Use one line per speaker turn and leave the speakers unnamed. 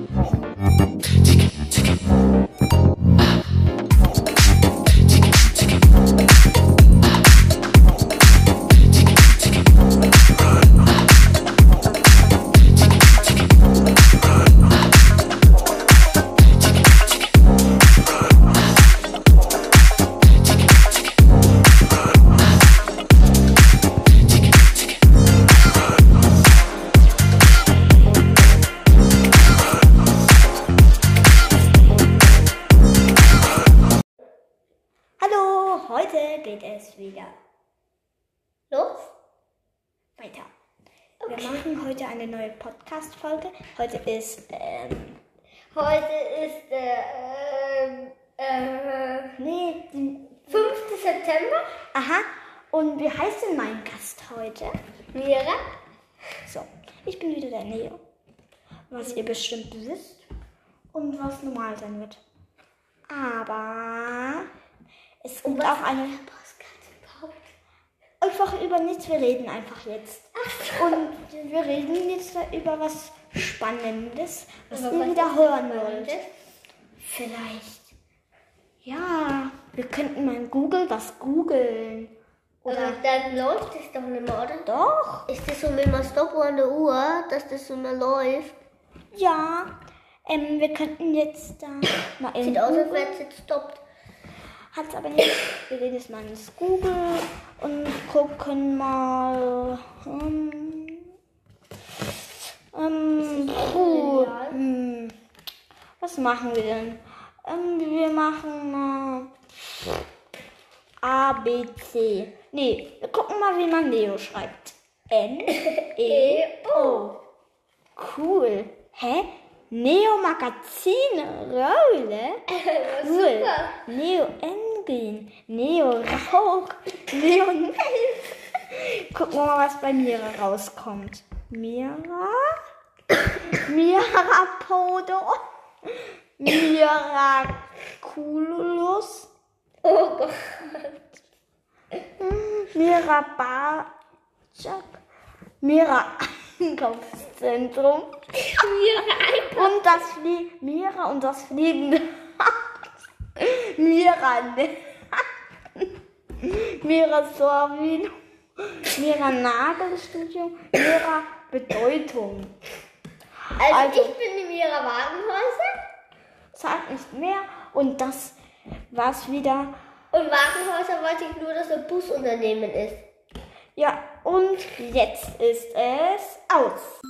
Oh. Heute geht es wieder
Los?
weiter. Wir machen heute eine neue Podcast-Folge. Heute ist, ähm,
Heute ist der ähm, äh,
nee, die,
5. September.
aha. Und wie heißt denn mein Gast heute?
Mira.
So, ich bin wieder der Neo. Was ihr bestimmt wisst und was normal sein wird. Aber es gibt auch eine. Einfach über nichts, wir reden einfach jetzt. Und wir reden jetzt über was Spannendes, was
Aber
ihr wieder hören wollt. Vielleicht. Ja, wir könnten mal in Google was googeln.
Aber
Oder.
dann läuft es doch nicht mehr, oder?
Doch.
Ist das so mit dem Stoppuhr an der Uhr, dass das so mehr läuft?
Ja. Ähm, wir könnten jetzt da mal in
Sieht aus, als
Google.
wäre es jetzt stoppt.
Hat's aber nicht. Wir gehen jetzt mal ins Google und gucken mal. Ähm, ähm, puh, hm, was machen wir denn? Ähm, wir machen mal A, B, C. Nee, wir gucken mal, wie man Neo schreibt. N, E, O. Cool. Hä? Neo Magazine, Rolle? Cool. Neo Engine, Neo Rauch, Neo Nail. Gucken wir mal, was bei Mira rauskommt. Mira? Mirapodo? Miraculus?
Oh Gott.
Mirabajak? Mira Einkaufszentrum?
Mira,
Und das Flie Mira und das fliegende Mira ne- Mira Sorvin. Mira Nagelstudio Mira Bedeutung.
Also,
Also-
ich bin die Mira Wagenhäuser.
sagt nicht mehr. Und das war's wieder.
Und Wagenhäuser wollte ich nur, dass ein Busunternehmen ist.
ja und jetzt ist es aus